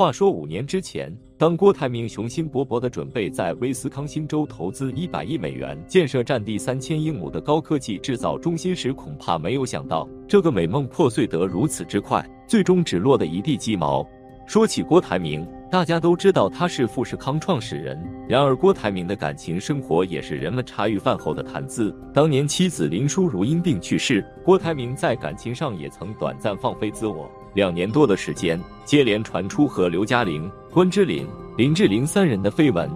话说五年之前，当郭台铭雄心勃勃地准备在威斯康星州投资一百亿美元建设占地三千英亩的高科技制造中心时，恐怕没有想到这个美梦破碎得如此之快，最终只落得一地鸡毛。说起郭台铭，大家都知道他是富士康创始人。然而，郭台铭的感情生活也是人们茶余饭后的谈资。当年妻子林淑如因病去世，郭台铭在感情上也曾短暂放飞自我。两年多的时间，接连传出和刘嘉玲、关之琳、林志玲三人的绯闻。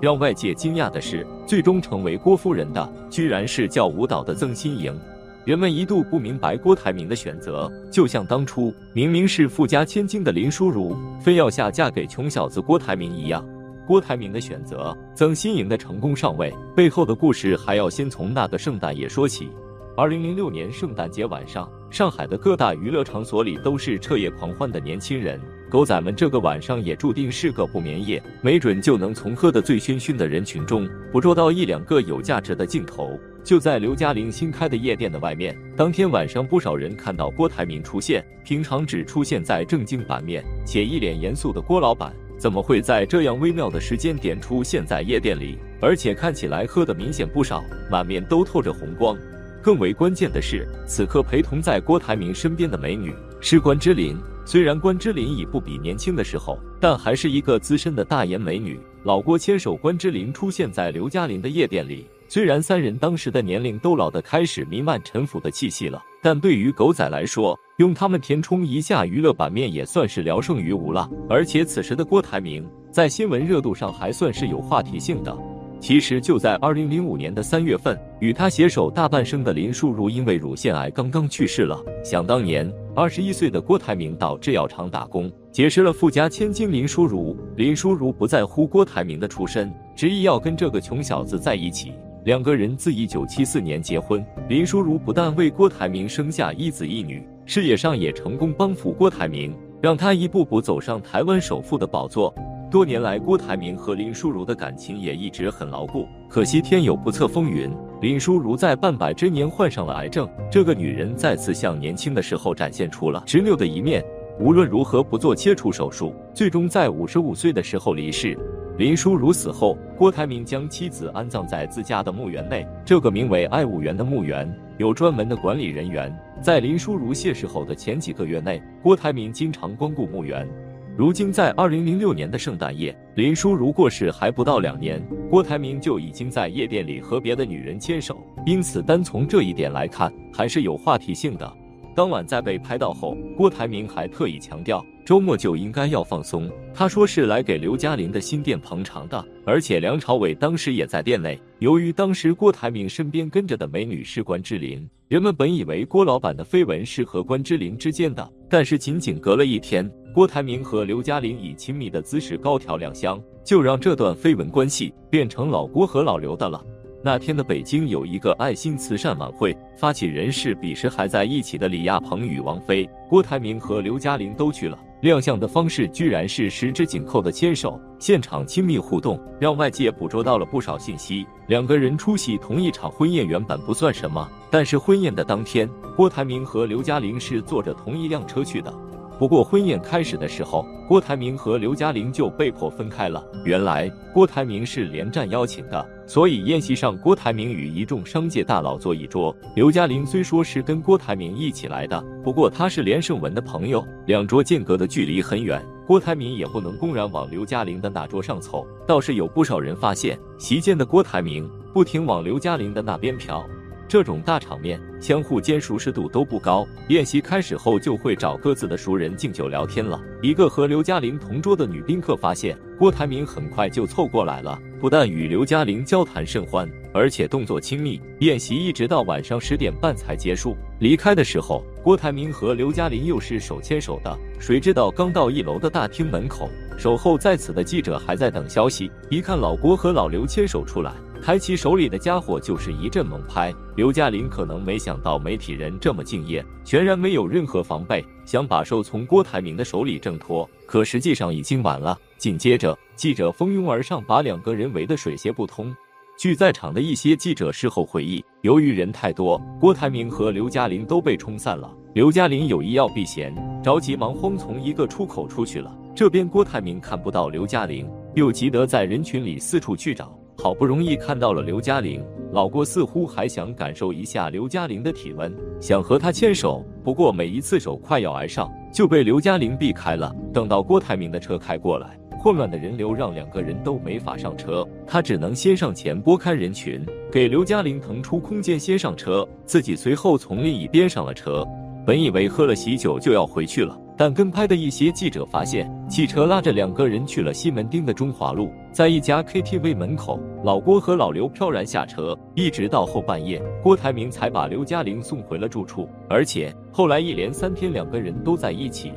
让外界惊讶的是，最终成为郭夫人的，居然是教舞蹈的曾心莹。人们一度不明白郭台铭的选择，就像当初明明是富家千金的林淑如，非要下嫁给穷小子郭台铭一样。郭台铭的选择，曾心莹的成功上位，背后的故事还要先从那个圣诞夜说起。二零零六年圣诞节晚上，上海的各大娱乐场所里都是彻夜狂欢的年轻人。狗仔们这个晚上也注定是个不眠夜，没准就能从喝得醉醺醺的人群中捕捉到一两个有价值的镜头。就在刘嘉玲新开的夜店的外面，当天晚上不少人看到郭台铭出现。平常只出现在正经版面且一脸严肃的郭老板，怎么会在这样微妙的时间点出现在夜店里？而且看起来喝的明显不少，满面都透着红光。更为关键的是，此刻陪同在郭台铭身边的美女是关之琳。虽然关之琳已不比年轻的时候，但还是一个资深的大颜美女。老郭牵手关之琳出现在刘嘉玲的夜店里，虽然三人当时的年龄都老得开始弥漫陈腐的气息了，但对于狗仔来说，用他们填充一下娱乐版面也算是聊胜于无了。而且此时的郭台铭在新闻热度上还算是有话题性的。其实就在二零零五年的三月份，与他携手大半生的林淑如因为乳腺癌刚刚去世了。想当年，二十一岁的郭台铭到制药厂打工，结识了富家千金林淑如。林淑如不在乎郭台铭的出身，执意要跟这个穷小子在一起。两个人自一九七四年结婚，林淑如不但为郭台铭生下一子一女，事业上也成功帮扶郭台铭，让他一步步走上台湾首富的宝座。多年来，郭台铭和林淑如的感情也一直很牢固。可惜天有不测风云，林淑如在半百之年患上了癌症。这个女人再次向年轻的时候展现出了执拗的一面。无论如何不做切除手术，最终在五十五岁的时候离世。林淑如死后，郭台铭将妻子安葬在自家的墓园内。这个名为爱物园的墓园有专门的管理人员。在林淑如谢世后的前几个月内，郭台铭经常光顾墓园。如今，在二零零六年的圣诞夜，林淑如过世还不到两年，郭台铭就已经在夜店里和别的女人牵手，因此单从这一点来看，还是有话题性的。当晚在被拍到后，郭台铭还特意强调，周末就应该要放松。他说是来给刘嘉玲的新店捧场的，而且梁朝伟当时也在店内。由于当时郭台铭身边跟着的美女是关之琳，人们本以为郭老板的绯闻是和关之琳之间的，但是仅仅隔了一天。郭台铭和刘嘉玲以亲密的姿势高调亮相，就让这段绯闻关系变成老郭和老刘的了。那天的北京有一个爱心慈善晚会，发起人是彼时还在一起的李亚鹏与王菲，郭台铭和刘嘉玲都去了。亮相的方式居然是十指紧扣的牵手，现场亲密互动，让外界捕捉到了不少信息。两个人出席同一场婚宴原本不算什么，但是婚宴的当天，郭台铭和刘嘉玲是坐着同一辆车去的。不过婚宴开始的时候，郭台铭和刘嘉玲就被迫分开了。原来郭台铭是连战邀请的，所以宴席上郭台铭与一众商界大佬坐一桌。刘嘉玲虽说是跟郭台铭一起来的，不过他是连胜文的朋友，两桌间隔的距离很远，郭台铭也不能公然往刘嘉玲的那桌上凑。倒是有不少人发现，席间的郭台铭不停往刘嘉玲的那边瞟。这种大场面，相互间熟识度都不高。宴席开始后，就会找各自的熟人敬酒聊天了。一个和刘嘉玲同桌的女宾客发现，郭台铭很快就凑过来了，不但与刘嘉玲交谈甚欢，而且动作亲密。宴席一直到晚上十点半才结束。离开的时候，郭台铭和刘嘉玲又是手牵手的。谁知道刚到一楼的大厅门口，守候在此的记者还在等消息，一看老郭和老刘牵手出来。抬起手里的家伙就是一阵猛拍，刘嘉玲可能没想到媒体人这么敬业，全然没有任何防备，想把手从郭台铭的手里挣脱，可实际上已经晚了。紧接着，记者蜂拥而上，把两个人围得水泄不通。据在场的一些记者事后回忆，由于人太多，郭台铭和刘嘉玲都被冲散了。刘嘉玲有意要避嫌，着急忙慌从一个出口出去了。这边郭台铭看不到刘嘉玲，又急得在人群里四处去找，好不容易看到了刘嘉玲，老郭似乎还想感受一下刘嘉玲的体温，想和她牵手，不过每一次手快要挨上，就被刘嘉玲避开了。等到郭台铭的车开过来。混乱的人流让两个人都没法上车，他只能先上前拨开人群，给刘嘉玲腾出空间先上车，自己随后从另一边上了车。本以为喝了喜酒就要回去了，但跟拍的一些记者发现，汽车拉着两个人去了西门町的中华路，在一家 KTV 门口，老郭和老刘飘然下车，一直到后半夜，郭台铭才把刘嘉玲送回了住处，而且后来一连三天两个人都在一起。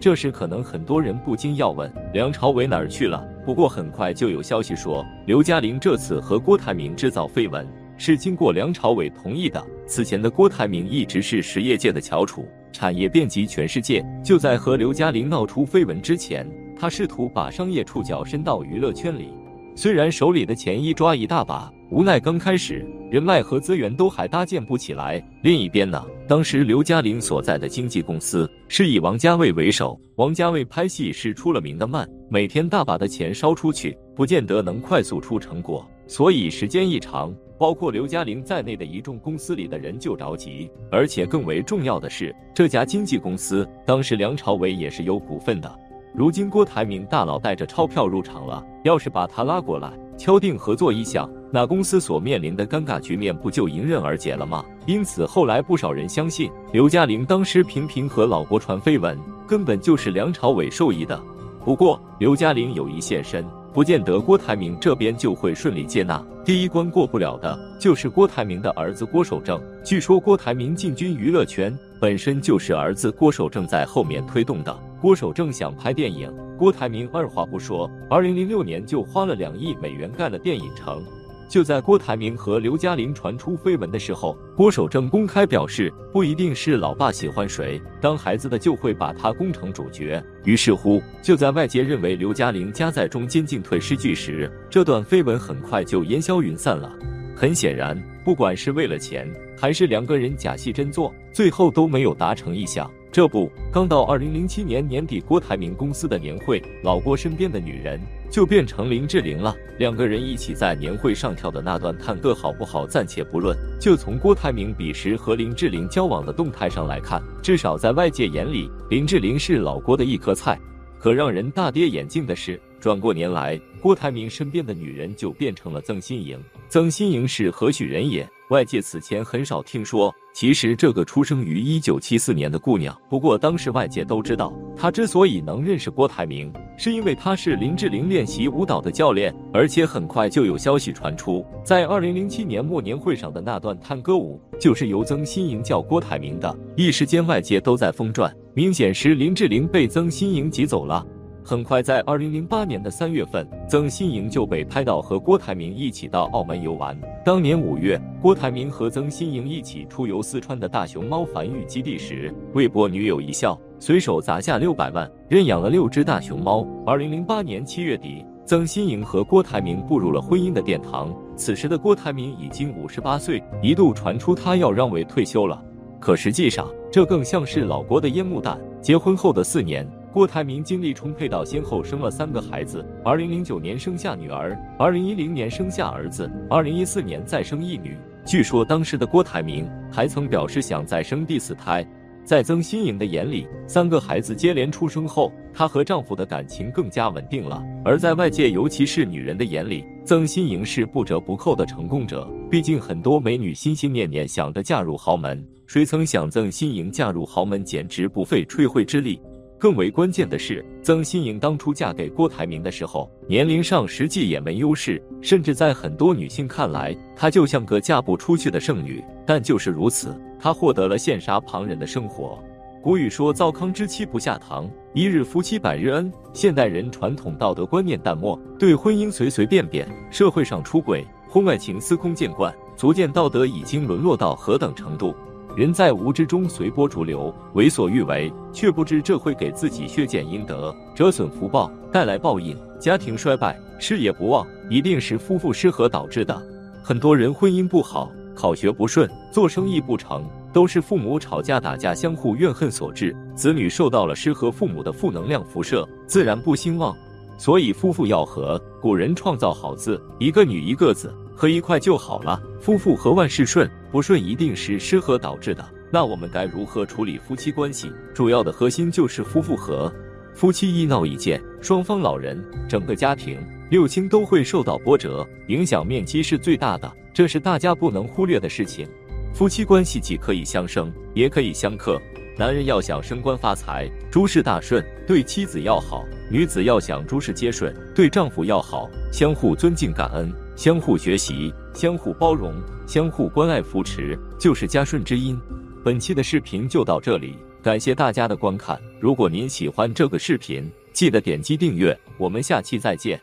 这时，可能很多人不禁要问梁朝伟哪儿去了。不过很快就有消息说，刘嘉玲这次和郭台铭制造绯闻是经过梁朝伟同意的。此前的郭台铭一直是实业界的翘楚，产业遍及全世界。就在和刘嘉玲闹出绯闻之前，他试图把商业触角伸到娱乐圈里。虽然手里的钱一抓一大把，无奈刚开始人脉和资源都还搭建不起来。另一边呢，当时刘嘉玲所在的经纪公司是以王家卫为首，王家卫拍戏是出了名的慢，每天大把的钱烧出去，不见得能快速出成果，所以时间一长，包括刘嘉玲在内的一众公司里的人就着急。而且更为重要的是，这家经纪公司当时梁朝伟也是有股份的。如今郭台铭大佬带着钞票入场了，要是把他拉过来敲定合作意向，那公司所面临的尴尬局面不就迎刃而解了吗？因此后来不少人相信刘嘉玲当时频频和老郭传绯闻，根本就是梁朝伟授意的。不过刘嘉玲有意现身，不见得郭台铭这边就会顺利接纳。第一关过不了的就是郭台铭的儿子郭守正。据说郭台铭进军娱乐圈，本身就是儿子郭守正在后面推动的。郭守正想拍电影，郭台铭二话不说，二零零六年就花了两亿美元盖了电影城。就在郭台铭和刘嘉玲传出绯闻的时候，郭守正公开表示，不一定是老爸喜欢谁，当孩子的就会把他攻成主角。于是乎，就在外界认为刘嘉玲夹在中间进退失据时，这段绯闻很快就烟消云散了。很显然，不管是为了钱，还是两个人假戏真做，最后都没有达成意向。这不，刚到二零零七年年底，郭台铭公司的年会，老郭身边的女人就变成林志玲了。两个人一起在年会上跳的那段探戈好不好，暂且不论。就从郭台铭彼时和林志玲交往的动态上来看，至少在外界眼里，林志玲是老郭的一颗菜。可让人大跌眼镜的是，转过年来，郭台铭身边的女人就变成了曾心莹。曾心莹是何许人也？外界此前很少听说。其实这个出生于一九七四年的姑娘，不过当时外界都知道，她之所以能认识郭台铭，是因为她是林志玲练习舞蹈的教练。而且很快就有消息传出，在二零零七年末年会上的那段探歌舞，就是由曾心莹教郭台铭的。一时间外界都在疯转，明显是林志玲被曾心莹挤走了。很快，在二零零八年的三月份，曾心莹就被拍到和郭台铭一起到澳门游玩。当年五月，郭台铭和曾心莹一起出游四川的大熊猫繁育基地时，为博女友一笑，随手砸下六百万，认养了六只大熊猫。二零零八年七月底，曾心莹和郭台铭步入了婚姻的殿堂。此时的郭台铭已经五十八岁，一度传出他要让位退休了，可实际上，这更像是老郭的烟幕弹。结婚后的四年。郭台铭精力充沛到先后生了三个孩子，二零零九年生下女儿，二零一零年生下儿子，二零一四年再生一女。据说当时的郭台铭还曾表示想再生第四胎。在曾心莹的眼里，三个孩子接连出生后，她和丈夫的感情更加稳定了；而在外界，尤其是女人的眼里，曾心莹是不折不扣的成功者。毕竟很多美女心心念念想着嫁入豪门，谁曾想曾心莹嫁入豪门，简直不费吹灰之力。更为关键的是，曾心莹当初嫁给郭台铭的时候，年龄上实际也没优势，甚至在很多女性看来，她就像个嫁不出去的剩女。但就是如此，她获得了羡煞旁人的生活。古语说：“糟糠之妻不下堂，一日夫妻百日恩。”现代人传统道德观念淡漠，对婚姻随随便便，社会上出轨、婚外情司空见惯，足见道德已经沦落到何等程度。人在无知中随波逐流，为所欲为，却不知这会给自己削减阴德，折损福报，带来报应。家庭衰败，事业不旺，一定是夫妇失和导致的。很多人婚姻不好，考学不顺，做生意不成，都是父母吵架打架、相互怨恨所致。子女受到了失和父母的负能量辐射，自然不兴旺。所以夫妇要和。古人创造好字，一个女一个子，合一块就好了。夫妇和万事顺，不顺一定是失和导致的。那我们该如何处理夫妻关系？主要的核心就是夫妇和。夫妻一闹一见，双方老人、整个家庭、六亲都会受到波折，影响面积是最大的，这是大家不能忽略的事情。夫妻关系既可以相生，也可以相克。男人要想升官发财、诸事大顺，对妻子要好；女子要想诸事皆顺，对丈夫要好。相互尊敬、感恩，相互学习，相互包容，相互关爱扶持，就是家顺之音。本期的视频就到这里。感谢大家的观看，如果您喜欢这个视频，记得点击订阅，我们下期再见。